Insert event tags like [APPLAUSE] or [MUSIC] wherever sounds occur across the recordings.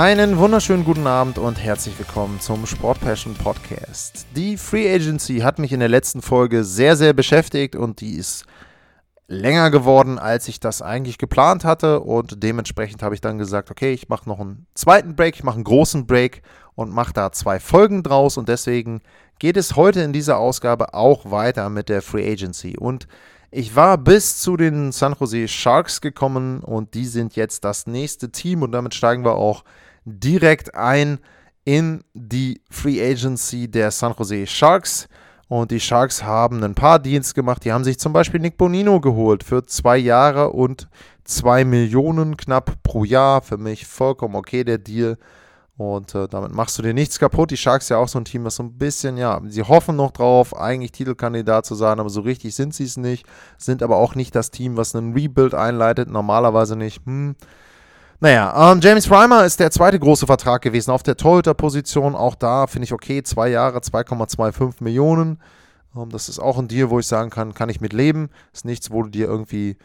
Einen wunderschönen guten Abend und herzlich willkommen zum Sport Passion Podcast. Die Free Agency hat mich in der letzten Folge sehr, sehr beschäftigt und die ist länger geworden, als ich das eigentlich geplant hatte. Und dementsprechend habe ich dann gesagt, okay, ich mache noch einen zweiten Break, ich mache einen großen Break und mache da zwei Folgen draus. Und deswegen geht es heute in dieser Ausgabe auch weiter mit der Free Agency. Und ich war bis zu den San Jose Sharks gekommen und die sind jetzt das nächste Team. Und damit steigen wir auch direkt ein in die Free Agency der San Jose Sharks. Und die Sharks haben ein paar Deals gemacht. Die haben sich zum Beispiel Nick Bonino geholt für zwei Jahre und zwei Millionen knapp pro Jahr. Für mich vollkommen okay der Deal. Und äh, damit machst du dir nichts kaputt. Die Sharks ja auch so ein Team, das so ein bisschen, ja, sie hoffen noch drauf, eigentlich Titelkandidat zu sein, aber so richtig sind sie es nicht. Sind aber auch nicht das Team, was einen Rebuild einleitet. Normalerweise nicht. Hm. Naja, ähm, James Reimer ist der zweite große Vertrag gewesen auf der Torhüter-Position. Auch da finde ich okay, zwei Jahre, 2,25 Millionen. Ähm, das ist auch ein Deal, wo ich sagen kann, kann ich mit leben. Ist nichts, wo du dir irgendwie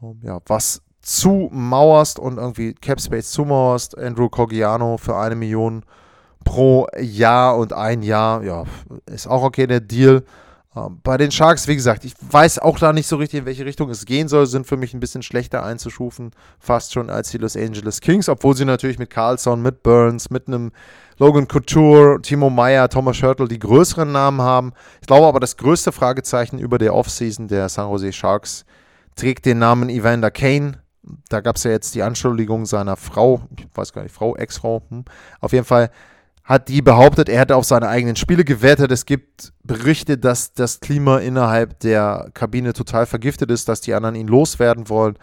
ähm, ja, was zumauerst und irgendwie Cap Space zumauerst. Andrew Coggiano für eine Million pro Jahr und ein Jahr, ja, ist auch okay der Deal. Ähm, bei den Sharks, wie gesagt, ich weiß auch da nicht so richtig, in welche Richtung es gehen soll, sind für mich ein bisschen schlechter einzuschufen, fast schon als die Los Angeles Kings, obwohl sie natürlich mit Carlson, mit Burns, mit einem Logan Couture, Timo Meyer, Thomas Schörtl die größeren Namen haben. Ich glaube aber, das größte Fragezeichen über der Offseason der San Jose Sharks trägt den Namen Evander Kane. Da gab es ja jetzt die Anschuldigung seiner Frau, ich weiß gar nicht, Frau, Ex-Frau, hm. auf jeden Fall hat die behauptet, er hätte auf seine eigenen Spiele gewettet. Es gibt Berichte, dass das Klima innerhalb der Kabine total vergiftet ist, dass die anderen ihn loswerden wollen.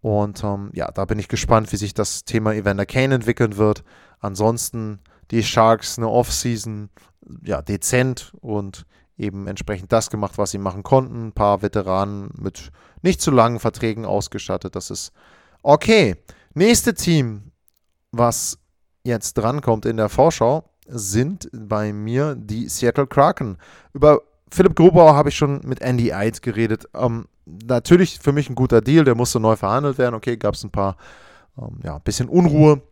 Und ähm, ja, da bin ich gespannt, wie sich das Thema Evander Kane entwickeln wird. Ansonsten die Sharks eine Offseason, ja, dezent und eben entsprechend das gemacht, was sie machen konnten. Ein paar Veteranen mit nicht zu langen Verträgen ausgestattet. Das ist okay. Nächste Team, was jetzt drankommt in der Vorschau, sind bei mir die Seattle Kraken. Über Philipp Grubauer habe ich schon mit Andy Eid geredet. Ähm, natürlich für mich ein guter Deal, der musste neu verhandelt werden. Okay, gab es ein paar, ähm, ja, bisschen Unruhe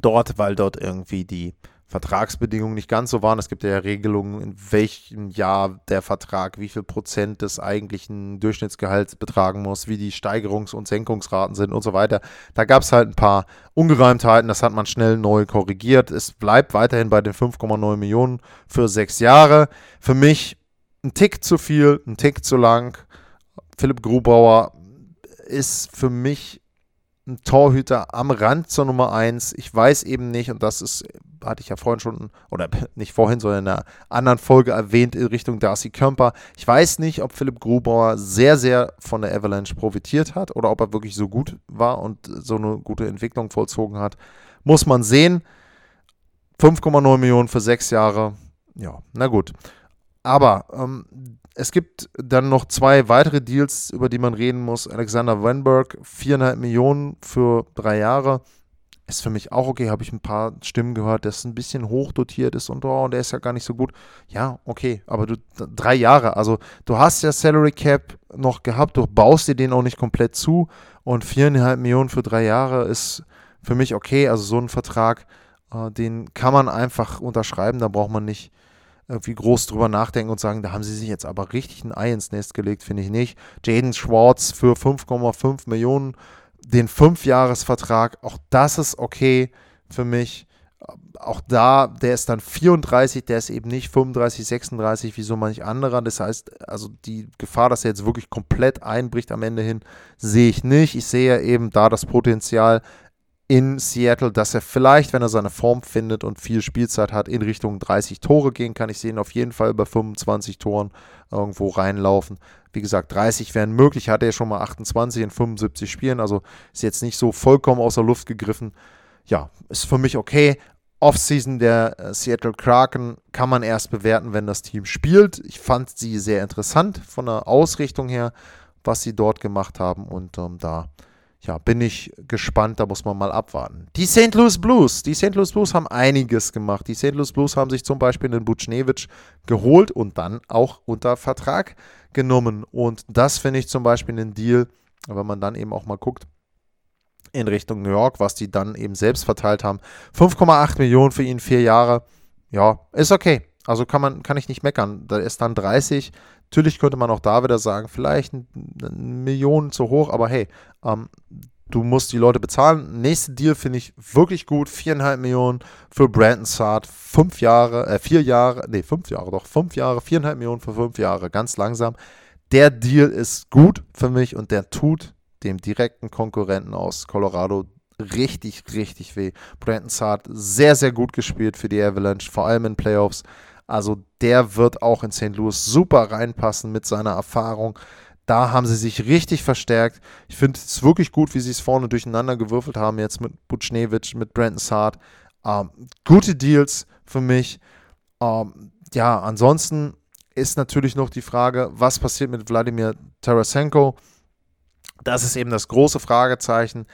dort, weil dort irgendwie die Vertragsbedingungen nicht ganz so waren. Es gibt ja Regelungen, in welchem Jahr der Vertrag wie viel Prozent des eigentlichen Durchschnittsgehalts betragen muss, wie die Steigerungs- und Senkungsraten sind und so weiter. Da gab es halt ein paar Ungereimtheiten, das hat man schnell neu korrigiert. Es bleibt weiterhin bei den 5,9 Millionen für sechs Jahre. Für mich ein Tick zu viel, ein Tick zu lang. Philipp Grubauer ist für mich ein Torhüter am Rand zur Nummer 1. Ich weiß eben nicht, und das ist, hatte ich ja vorhin schon, oder [LAUGHS] nicht vorhin, sondern in einer anderen Folge erwähnt, in Richtung Darcy Kemper. Ich weiß nicht, ob Philipp Grubauer sehr, sehr von der Avalanche profitiert hat oder ob er wirklich so gut war und so eine gute Entwicklung vollzogen hat. Muss man sehen. 5,9 Millionen für sechs Jahre. Ja, na gut. Aber ähm, es gibt dann noch zwei weitere Deals, über die man reden muss. Alexander Wenberg, 4,5 Millionen für drei Jahre. Ist für mich auch okay, habe ich ein paar Stimmen gehört, dass ein bisschen hochdotiert ist und, oh, der ist ja gar nicht so gut. Ja, okay, aber du, drei Jahre, also du hast ja Salary Cap noch gehabt, du baust dir den auch nicht komplett zu und 4,5 Millionen für drei Jahre ist für mich okay. Also so ein Vertrag, äh, den kann man einfach unterschreiben, da braucht man nicht irgendwie groß drüber nachdenken und sagen, da haben sie sich jetzt aber richtig ein Ei ins Nest gelegt, finde ich nicht. Jaden Schwartz für 5,5 Millionen, den Fünfjahresvertrag, auch das ist okay für mich. Auch da, der ist dann 34, der ist eben nicht 35, 36 wie so manch anderer. Das heißt, also die Gefahr, dass er jetzt wirklich komplett einbricht am Ende hin, sehe ich nicht. Ich sehe eben da das Potenzial, in Seattle, dass er vielleicht, wenn er seine Form findet und viel Spielzeit hat, in Richtung 30 Tore gehen kann. Ich sehe ihn auf jeden Fall bei 25 Toren irgendwo reinlaufen. Wie gesagt, 30 wären möglich, hat er schon mal 28 in 75 Spielen, also ist jetzt nicht so vollkommen außer Luft gegriffen. Ja, ist für mich okay. Offseason der äh, Seattle Kraken kann man erst bewerten, wenn das Team spielt. Ich fand sie sehr interessant von der Ausrichtung her, was sie dort gemacht haben. Und ähm, da ja, bin ich gespannt, da muss man mal abwarten. Die St. Louis Blues, die St. Louis Blues haben einiges gemacht. Die St. Louis Blues haben sich zum Beispiel den Butchnevich geholt und dann auch unter Vertrag genommen. Und das finde ich zum Beispiel ein Deal, wenn man dann eben auch mal guckt, in Richtung New York, was die dann eben selbst verteilt haben. 5,8 Millionen für ihn, vier Jahre. Ja, ist okay. Also kann man, kann ich nicht meckern. Da ist dann 30. Natürlich könnte man auch da wieder sagen, vielleicht eine Million zu hoch, aber hey, ähm, du musst die Leute bezahlen. Nächste Deal finde ich wirklich gut. Viereinhalb Millionen für Brandon Saad. Fünf Jahre, äh, vier Jahre, nee, fünf Jahre doch, fünf Jahre, viereinhalb Millionen für fünf Jahre, ganz langsam. Der Deal ist gut für mich und der tut dem direkten Konkurrenten aus Colorado richtig, richtig weh. Brandon Saad sehr, sehr gut gespielt für die Avalanche, vor allem in Playoffs. Also der wird auch in St. Louis super reinpassen mit seiner Erfahrung. Da haben sie sich richtig verstärkt. Ich finde es wirklich gut, wie sie es vorne durcheinander gewürfelt haben, jetzt mit Butchnevich, mit Brandon Saad. Ähm, gute Deals für mich. Ähm, ja, ansonsten ist natürlich noch die Frage, was passiert mit Wladimir Tarasenko? Das ist eben das große Fragezeichen.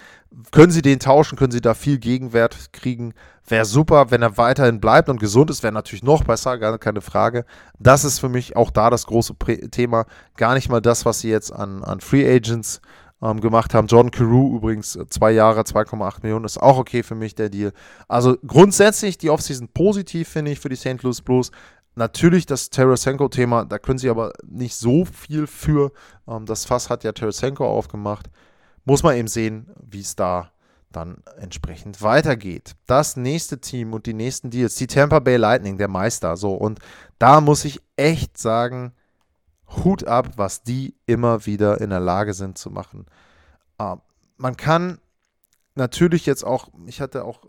Können Sie den tauschen? Können Sie da viel Gegenwert kriegen? Wäre super, wenn er weiterhin bleibt und gesund ist, wäre natürlich noch besser, gar keine Frage. Das ist für mich auch da das große Thema. Gar nicht mal das, was Sie jetzt an, an Free Agents ähm, gemacht haben. Jordan Carew übrigens äh, zwei Jahre, 2,8 Millionen, ist auch okay für mich, der Deal. Also grundsätzlich die Offseason positiv, finde ich, für die St. Louis Blues. Natürlich das Tarasenko-Thema, da können sie aber nicht so viel für. Ähm, das Fass hat ja Tarasenko aufgemacht. Muss man eben sehen, wie es da dann entsprechend weitergeht. Das nächste Team und die nächsten Deals, die Tampa Bay Lightning, der Meister. So, und da muss ich echt sagen, Hut ab, was die immer wieder in der Lage sind zu machen. Ähm, man kann natürlich jetzt auch, ich hatte auch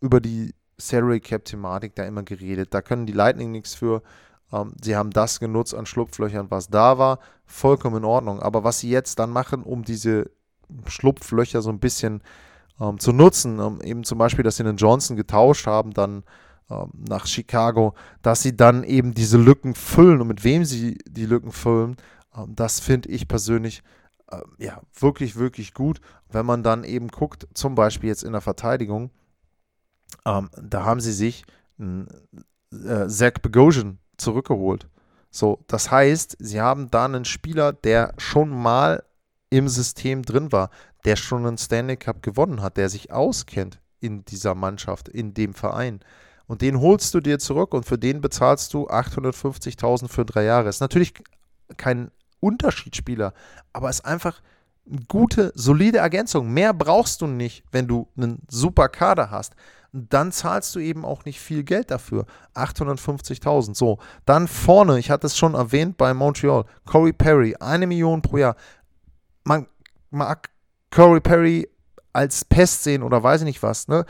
über die Salary Cap Thematik da immer geredet. Da können die Lightning nichts für. Ähm, sie haben das genutzt an Schlupflöchern, was da war. Vollkommen in Ordnung. Aber was sie jetzt dann machen, um diese Schlupflöcher so ein bisschen ähm, zu nutzen, ähm, eben zum Beispiel, dass sie den Johnson getauscht haben, dann ähm, nach Chicago, dass sie dann eben diese Lücken füllen und mit wem sie die Lücken füllen, ähm, das finde ich persönlich äh, ja wirklich, wirklich gut. Wenn man dann eben guckt, zum Beispiel jetzt in der Verteidigung, ähm, da haben sie sich äh, Zach Bogosian zurückgeholt. So, das heißt, sie haben da einen Spieler, der schon mal im System drin war, der schon einen Stanley Cup gewonnen hat, der sich auskennt in dieser Mannschaft, in dem Verein. Und den holst du dir zurück und für den bezahlst du 850.000 für drei Jahre. Ist natürlich kein Unterschiedsspieler, aber ist einfach eine gute, solide Ergänzung. Mehr brauchst du nicht, wenn du einen super Kader hast dann zahlst du eben auch nicht viel Geld dafür. 850.000. So, dann vorne, ich hatte es schon erwähnt bei Montreal, Corey Perry, eine Million pro Jahr. Man mag Corey Perry als Pest sehen oder weiß ich nicht was, ne?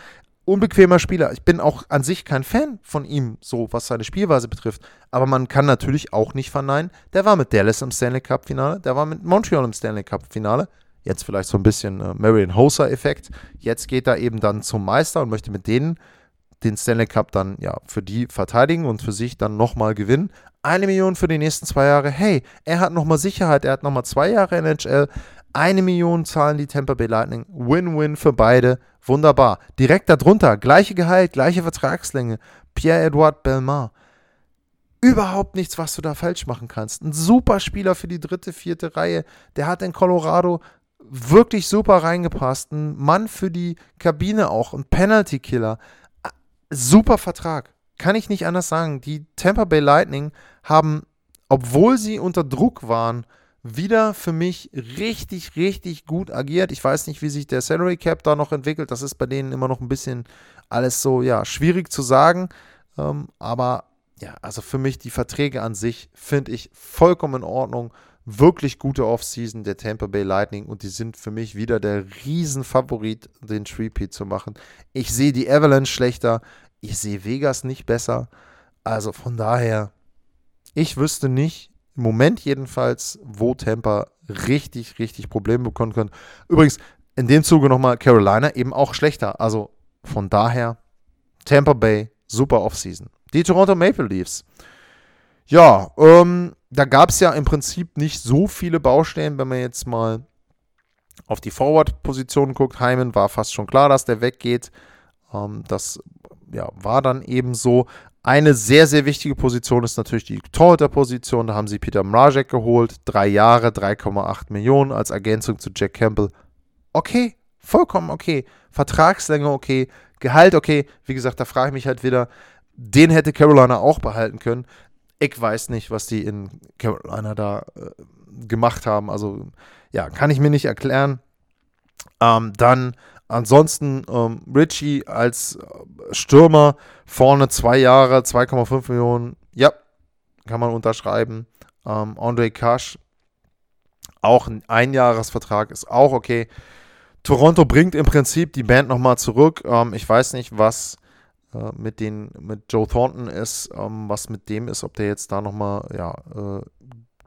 Unbequemer Spieler. Ich bin auch an sich kein Fan von ihm, so was seine Spielweise betrifft. Aber man kann natürlich auch nicht verneinen, der war mit Dallas im Stanley Cup-Finale, der war mit Montreal im Stanley Cup-Finale. Jetzt vielleicht so ein bisschen äh, Marion Hoser-Effekt. Jetzt geht er eben dann zum Meister und möchte mit denen den Stanley Cup dann ja für die verteidigen und für sich dann nochmal gewinnen. Eine Million für die nächsten zwei Jahre. Hey, er hat nochmal Sicherheit, er hat nochmal zwei Jahre NHL. Eine Million zahlen die Tampa Bay Lightning. Win-win für beide. Wunderbar. Direkt darunter, gleiche Gehalt, gleiche Vertragslänge. Pierre-Edouard Belmar. Überhaupt nichts, was du da falsch machen kannst. Ein super Spieler für die dritte, vierte Reihe. Der hat in Colorado wirklich super reingepasst. Ein Mann für die Kabine auch, ein Penalty-Killer. Super Vertrag. Kann ich nicht anders sagen. Die Tampa Bay Lightning haben, obwohl sie unter Druck waren, wieder für mich richtig, richtig gut agiert. Ich weiß nicht, wie sich der Salary Cap da noch entwickelt. Das ist bei denen immer noch ein bisschen alles so, ja, schwierig zu sagen. Ähm, aber ja, also für mich die Verträge an sich finde ich vollkommen in Ordnung wirklich gute Offseason der Tampa Bay Lightning und die sind für mich wieder der Riesenfavorit, den Treepeat zu machen. Ich sehe die Avalanche schlechter, ich sehe Vegas nicht besser. Also von daher, ich wüsste nicht, im Moment jedenfalls, wo Tampa richtig, richtig Probleme bekommen können. Übrigens, in dem Zuge nochmal Carolina eben auch schlechter. Also von daher, Tampa Bay, super Offseason. Die Toronto Maple Leafs. Ja, ähm, da gab es ja im Prinzip nicht so viele Baustellen, wenn man jetzt mal auf die Forward-Position guckt. Hyman war fast schon klar, dass der weggeht. Ähm, das ja, war dann eben so. Eine sehr, sehr wichtige Position ist natürlich die Torhüter-Position. Da haben sie Peter Mrazek geholt. Drei Jahre, 3,8 Millionen als Ergänzung zu Jack Campbell. Okay, vollkommen okay. Vertragslänge okay. Gehalt okay. Wie gesagt, da frage ich mich halt wieder, den hätte Carolina auch behalten können. Ich weiß nicht, was die in Carolina da äh, gemacht haben. Also, ja, kann ich mir nicht erklären. Ähm, dann ansonsten ähm, Richie als äh, Stürmer vorne zwei Jahre, 2,5 Millionen. Ja, kann man unterschreiben. Ähm, Andre Kasch, auch ein Einjahresvertrag, ist auch okay. Toronto bringt im Prinzip die Band nochmal zurück. Ähm, ich weiß nicht, was äh, mit, den, mit Joe Thornton ist, ähm, was mit dem ist, ob der jetzt da nochmal ja, äh,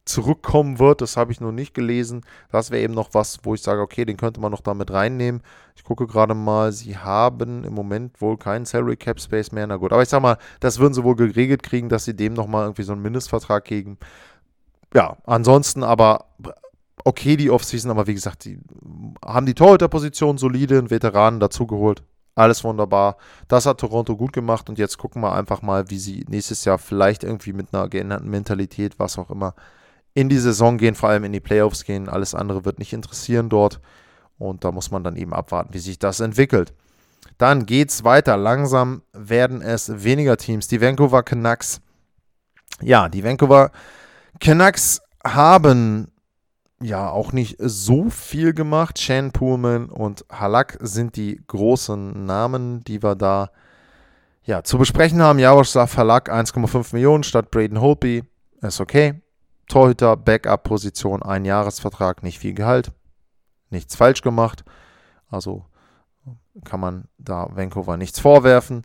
zurückkommen wird. Das habe ich noch nicht gelesen. Das wäre eben noch was, wo ich sage, okay, den könnte man noch damit reinnehmen. Ich gucke gerade mal, sie haben im Moment wohl keinen Salary Cap Space mehr. Na gut, aber ich sage mal, das würden sie wohl geregelt kriegen, dass sie dem nochmal irgendwie so einen Mindestvertrag geben. Ja, ansonsten aber okay die Offseason, aber wie gesagt, die haben die Torhüterposition solide, einen Veteranen dazugeholt. Alles wunderbar. Das hat Toronto gut gemacht und jetzt gucken wir einfach mal, wie sie nächstes Jahr vielleicht irgendwie mit einer geänderten Mentalität, was auch immer, in die Saison gehen, vor allem in die Playoffs gehen. Alles andere wird nicht interessieren dort. Und da muss man dann eben abwarten, wie sich das entwickelt. Dann geht es weiter. Langsam werden es weniger Teams. Die Vancouver Canucks. Ja, die Vancouver Canucks haben ja auch nicht so viel gemacht. Shan Pullman und Halak sind die großen Namen, die wir da ja, zu besprechen haben. Jaroslav Halak 1,5 Millionen statt Braden Holtby. Ist okay. Torhüter, Backup-Position, ein Jahresvertrag, nicht viel Gehalt. Nichts falsch gemacht. Also kann man da Vancouver nichts vorwerfen.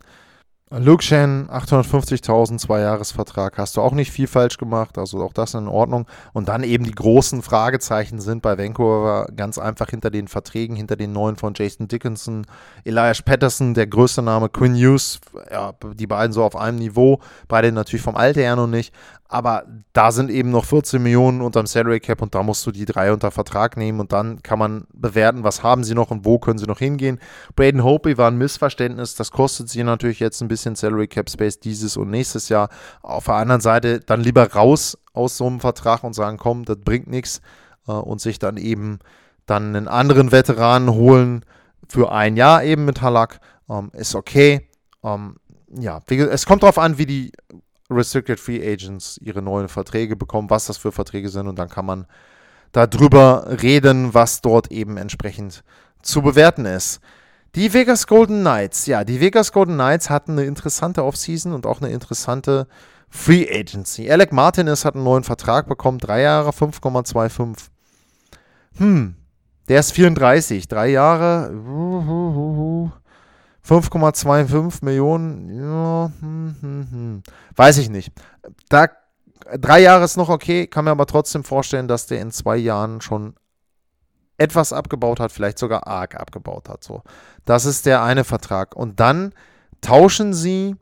Luke Shen, 850.000, zwei Jahresvertrag, hast du auch nicht viel falsch gemacht, also auch das in Ordnung. Und dann eben die großen Fragezeichen sind bei Vancouver ganz einfach hinter den Verträgen, hinter den neuen von Jason Dickinson, Elias Patterson, der größte Name, Quinn Hughes, ja, die beiden so auf einem Niveau, beide natürlich vom Alter her noch nicht, aber da sind eben noch 14 Millionen unterm Salary Cap und da musst du die drei unter Vertrag nehmen und dann kann man bewerten, was haben sie noch und wo können sie noch hingehen. Braden Hopey war ein Missverständnis, das kostet sie natürlich jetzt ein bisschen Salary Cap Space dieses und nächstes Jahr. Auf der anderen Seite dann lieber raus aus so einem Vertrag und sagen, komm, das bringt nichts äh, und sich dann eben dann einen anderen Veteranen holen für ein Jahr eben mit Halak. Ähm, ist okay. Ähm, ja, es kommt darauf an, wie die Restricted Free Agents ihre neuen Verträge bekommen, was das für Verträge sind und dann kann man darüber reden, was dort eben entsprechend zu bewerten ist. Die Vegas Golden Knights, ja, die Vegas Golden Knights hatten eine interessante Offseason und auch eine interessante Free Agency. Alec Martinez hat einen neuen Vertrag bekommen, drei Jahre, 5,25. Hm, der ist 34, drei Jahre. 5,25 Millionen, ja, hm, hm, hm. weiß ich nicht. Da, drei Jahre ist noch okay, kann mir aber trotzdem vorstellen, dass der in zwei Jahren schon etwas abgebaut hat, vielleicht sogar arg abgebaut hat. So. Das ist der eine Vertrag. Und dann tauschen sie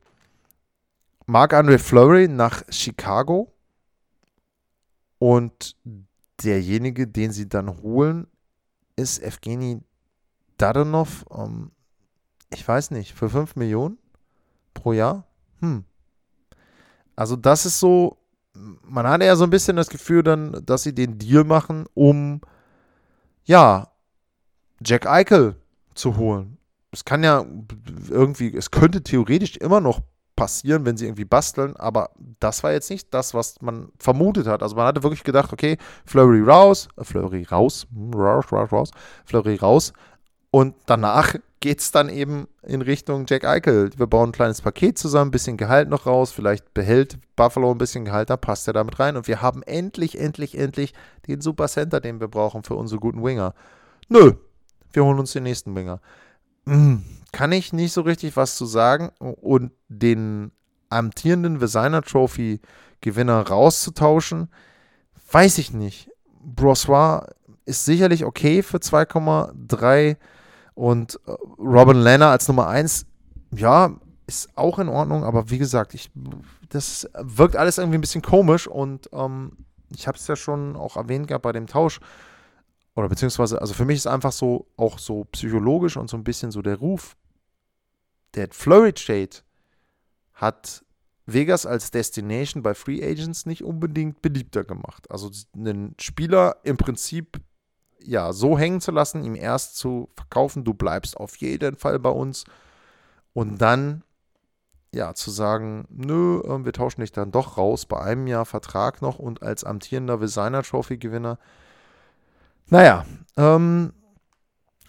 Marc-André Fleury nach Chicago und derjenige, den sie dann holen, ist Evgeny Dadonov. Ähm, ich weiß nicht, für 5 Millionen pro Jahr? Hm. Also das ist so, man hatte ja so ein bisschen das Gefühl dann, dass sie den Deal machen, um, ja, Jack Eichel zu holen. Es kann ja irgendwie, es könnte theoretisch immer noch passieren, wenn sie irgendwie basteln, aber das war jetzt nicht das, was man vermutet hat. Also man hatte wirklich gedacht, okay, Flurry raus, äh, Flurry raus, raus, raus, raus, Flurry raus und danach geht es dann eben in Richtung Jack Eichel. Wir bauen ein kleines Paket zusammen, ein bisschen Gehalt noch raus, vielleicht behält Buffalo ein bisschen Gehalt, da passt er damit rein. Und wir haben endlich, endlich, endlich den Super Center, den wir brauchen für unsere guten Winger. Nö, wir holen uns den nächsten Winger. Hm, kann ich nicht so richtig was zu sagen. Und den amtierenden Designer Trophy Gewinner rauszutauschen, weiß ich nicht. Brossois ist sicherlich okay für 2,3 und äh, Robin Lanner als Nummer 1, ja, ist auch in Ordnung, aber wie gesagt, ich, das wirkt alles irgendwie ein bisschen komisch und ähm, ich habe es ja schon auch erwähnt gehabt bei dem Tausch. Oder beziehungsweise, also für mich ist einfach so, auch so psychologisch und so ein bisschen so der Ruf, der Flurry Trade hat Vegas als Destination bei Free Agents nicht unbedingt beliebter gemacht. Also einen Spieler im Prinzip ja so hängen zu lassen, ihm erst zu verkaufen, du bleibst auf jeden Fall bei uns und dann ja zu sagen, nö, ähm, wir tauschen dich dann doch raus bei einem Jahr Vertrag noch und als amtierender Designer Trophy Gewinner. Naja, ähm,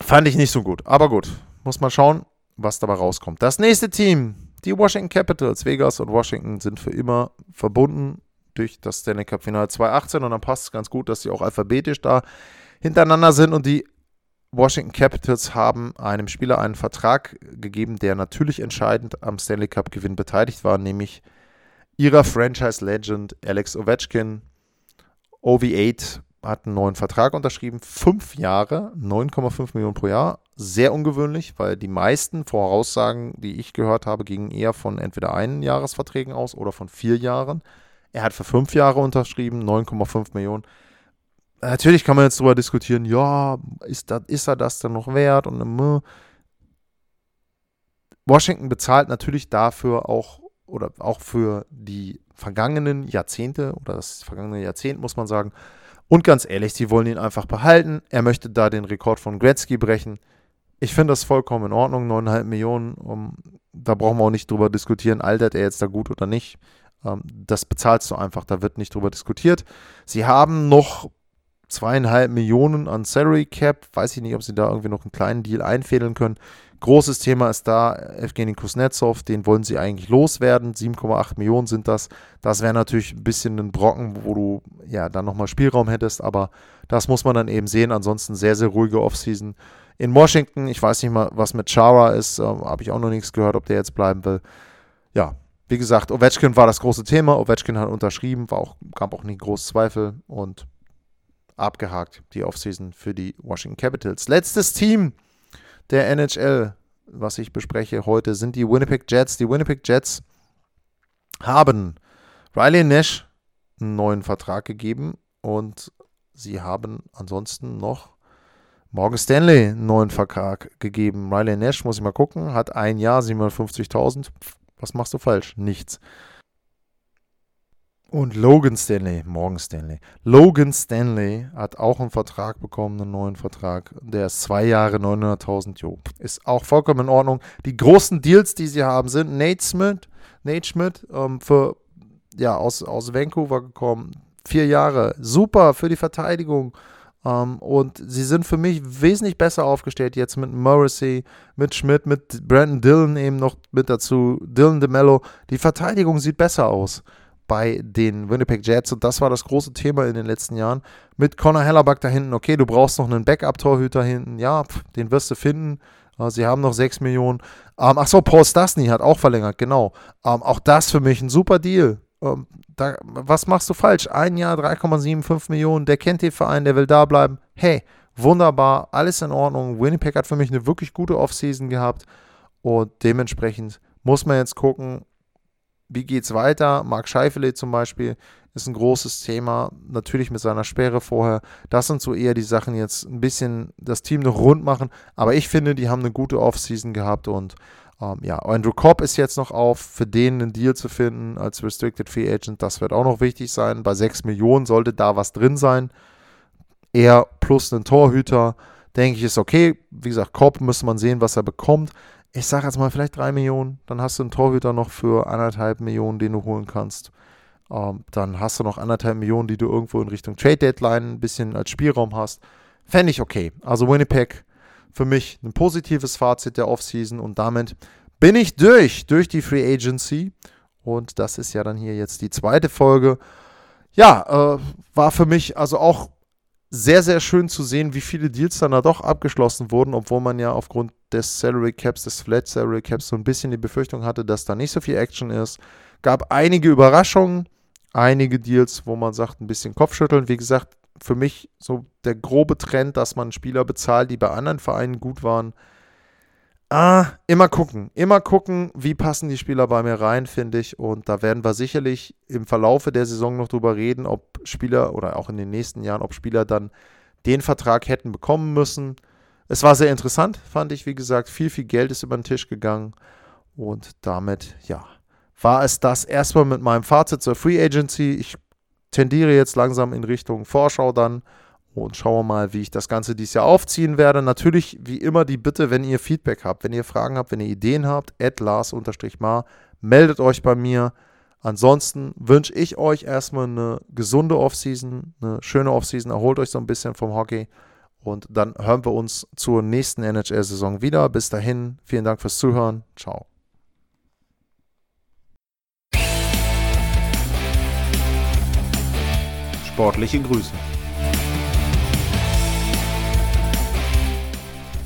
fand ich nicht so gut, aber gut, muss man schauen, was dabei rauskommt. Das nächste Team, die Washington Capitals, Vegas und Washington sind für immer verbunden durch das Stanley Cup Finale 2018 und dann passt es ganz gut, dass sie auch alphabetisch da hintereinander sind und die Washington Capitals haben einem Spieler einen Vertrag gegeben, der natürlich entscheidend am Stanley Cup Gewinn beteiligt war, nämlich ihrer Franchise Legend Alex Ovechkin. OV8 hat einen neuen Vertrag unterschrieben, fünf Jahre, 9,5 Millionen pro Jahr. Sehr ungewöhnlich, weil die meisten Voraussagen, die ich gehört habe, gingen eher von entweder einen Jahresverträgen aus oder von vier Jahren. Er hat für fünf Jahre unterschrieben, 9,5 Millionen. Natürlich kann man jetzt darüber diskutieren, ja, ist, das, ist er das denn noch wert? Und äh, Washington bezahlt natürlich dafür auch oder auch für die vergangenen Jahrzehnte oder das vergangene Jahrzehnt, muss man sagen, und ganz ehrlich, sie wollen ihn einfach behalten. Er möchte da den Rekord von Gretzky brechen. Ich finde das vollkommen in Ordnung. 9,5 Millionen, um, da brauchen wir auch nicht drüber diskutieren, altert er jetzt da gut oder nicht. Ähm, das bezahlst du einfach, da wird nicht drüber diskutiert. Sie haben noch zweieinhalb Millionen an Salary Cap. Weiß ich nicht, ob sie da irgendwie noch einen kleinen Deal einfädeln können. Großes Thema ist da Evgeny Kuznetsov, den wollen sie eigentlich loswerden. 7,8 Millionen sind das. Das wäre natürlich ein bisschen ein Brocken, wo du ja dann nochmal Spielraum hättest, aber das muss man dann eben sehen. Ansonsten sehr, sehr ruhige Offseason. In Washington, ich weiß nicht mal, was mit Chara ist, äh, habe ich auch noch nichts gehört, ob der jetzt bleiben will. Ja, wie gesagt, Ovechkin war das große Thema. Ovechkin hat unterschrieben, war auch, gab auch nie groß Zweifel und abgehakt die Offseason für die Washington Capitals. Letztes Team der NHL, was ich bespreche heute, sind die Winnipeg Jets. Die Winnipeg Jets haben Riley Nash einen neuen Vertrag gegeben und sie haben ansonsten noch Morgan Stanley einen neuen Vertrag gegeben. Riley Nash, muss ich mal gucken, hat ein Jahr 750.000. Was machst du falsch? Nichts. Und Logan Stanley, Morgan Stanley. Logan Stanley hat auch einen Vertrag bekommen, einen neuen Vertrag. Der ist zwei Jahre 900.000. Jo, ist auch vollkommen in Ordnung. Die großen Deals, die sie haben, sind Nate Smith, Nate Schmidt ähm, für, ja, aus, aus Vancouver gekommen. Vier Jahre. Super für die Verteidigung. Um, ähm, und sie sind für mich wesentlich besser aufgestellt jetzt mit Morrissey, mit Schmidt, mit Brandon Dillon eben noch mit dazu, Dylan DeMello. Die Verteidigung sieht besser aus bei den Winnipeg Jets und das war das große Thema in den letzten Jahren. Mit Connor Hellerback da hinten, okay, du brauchst noch einen Backup-Torhüter hinten, ja, pf, den wirst du finden. Uh, sie haben noch 6 Millionen. Ähm, Achso, Paul Stastny hat auch verlängert, genau. Ähm, auch das für mich ein super Deal. Ähm, da, was machst du falsch? Ein Jahr 3,75 Millionen, der kennt den Verein, der will da bleiben. Hey, wunderbar, alles in Ordnung. Winnipeg hat für mich eine wirklich gute Offseason gehabt und dementsprechend muss man jetzt gucken, wie geht es weiter? Marc Scheifele zum Beispiel ist ein großes Thema, natürlich mit seiner Sperre vorher. Das sind so eher die Sachen jetzt ein bisschen das Team noch rund machen. Aber ich finde, die haben eine gute Offseason gehabt und ähm, ja, Andrew Cobb ist jetzt noch auf, für den einen Deal zu finden als Restricted Free Agent. Das wird auch noch wichtig sein. Bei 6 Millionen sollte da was drin sein. Er plus einen Torhüter, denke ich, ist okay. Wie gesagt, Cobb müsste man sehen, was er bekommt ich sage jetzt mal vielleicht drei Millionen, dann hast du einen Torhüter noch für anderthalb Millionen, den du holen kannst. Ähm, dann hast du noch anderthalb Millionen, die du irgendwo in Richtung Trade Deadline ein bisschen als Spielraum hast. Fände ich okay. Also Winnipeg für mich ein positives Fazit der Offseason und damit bin ich durch, durch die Free Agency. Und das ist ja dann hier jetzt die zweite Folge. Ja, äh, war für mich also auch sehr, sehr schön zu sehen, wie viele Deals dann da doch abgeschlossen wurden, obwohl man ja aufgrund des Salary Caps, des Flat Salary Caps so ein bisschen die Befürchtung hatte, dass da nicht so viel Action ist. Gab einige Überraschungen, einige Deals, wo man sagt, ein bisschen Kopfschütteln. Wie gesagt, für mich so der grobe Trend, dass man Spieler bezahlt, die bei anderen Vereinen gut waren. Ah, immer gucken, immer gucken, wie passen die Spieler bei mir rein, finde ich. Und da werden wir sicherlich im Verlaufe der Saison noch drüber reden, ob Spieler oder auch in den nächsten Jahren, ob Spieler dann den Vertrag hätten bekommen müssen. Es war sehr interessant, fand ich, wie gesagt. Viel, viel Geld ist über den Tisch gegangen. Und damit, ja, war es das erstmal mit meinem Fazit zur Free Agency. Ich tendiere jetzt langsam in Richtung Vorschau dann und schauen mal, wie ich das Ganze dieses Jahr aufziehen werde. Natürlich, wie immer, die Bitte, wenn ihr Feedback habt, wenn ihr Fragen habt, wenn ihr Ideen habt, at Lars-Mar, meldet euch bei mir. Ansonsten wünsche ich euch erstmal eine gesunde Offseason, eine schöne Offseason. Erholt euch so ein bisschen vom Hockey. Und dann hören wir uns zur nächsten NHL-Saison wieder. Bis dahin, vielen Dank fürs Zuhören. Ciao. Sportliche Grüße.